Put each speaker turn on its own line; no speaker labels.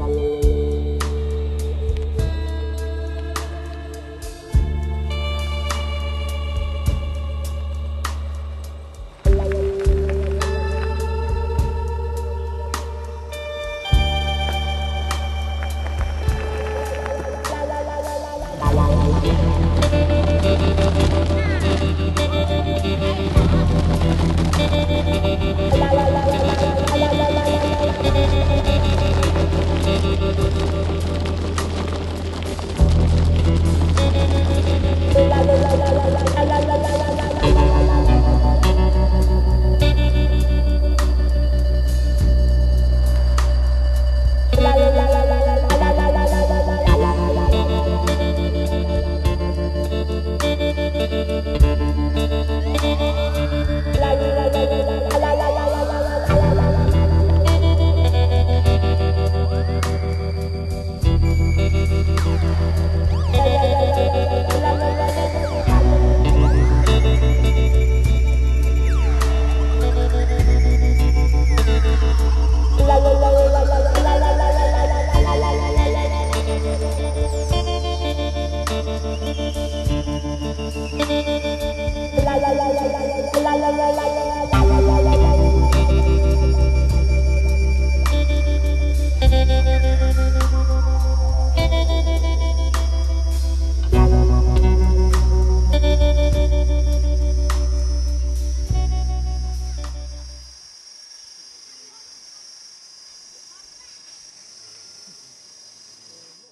Bye.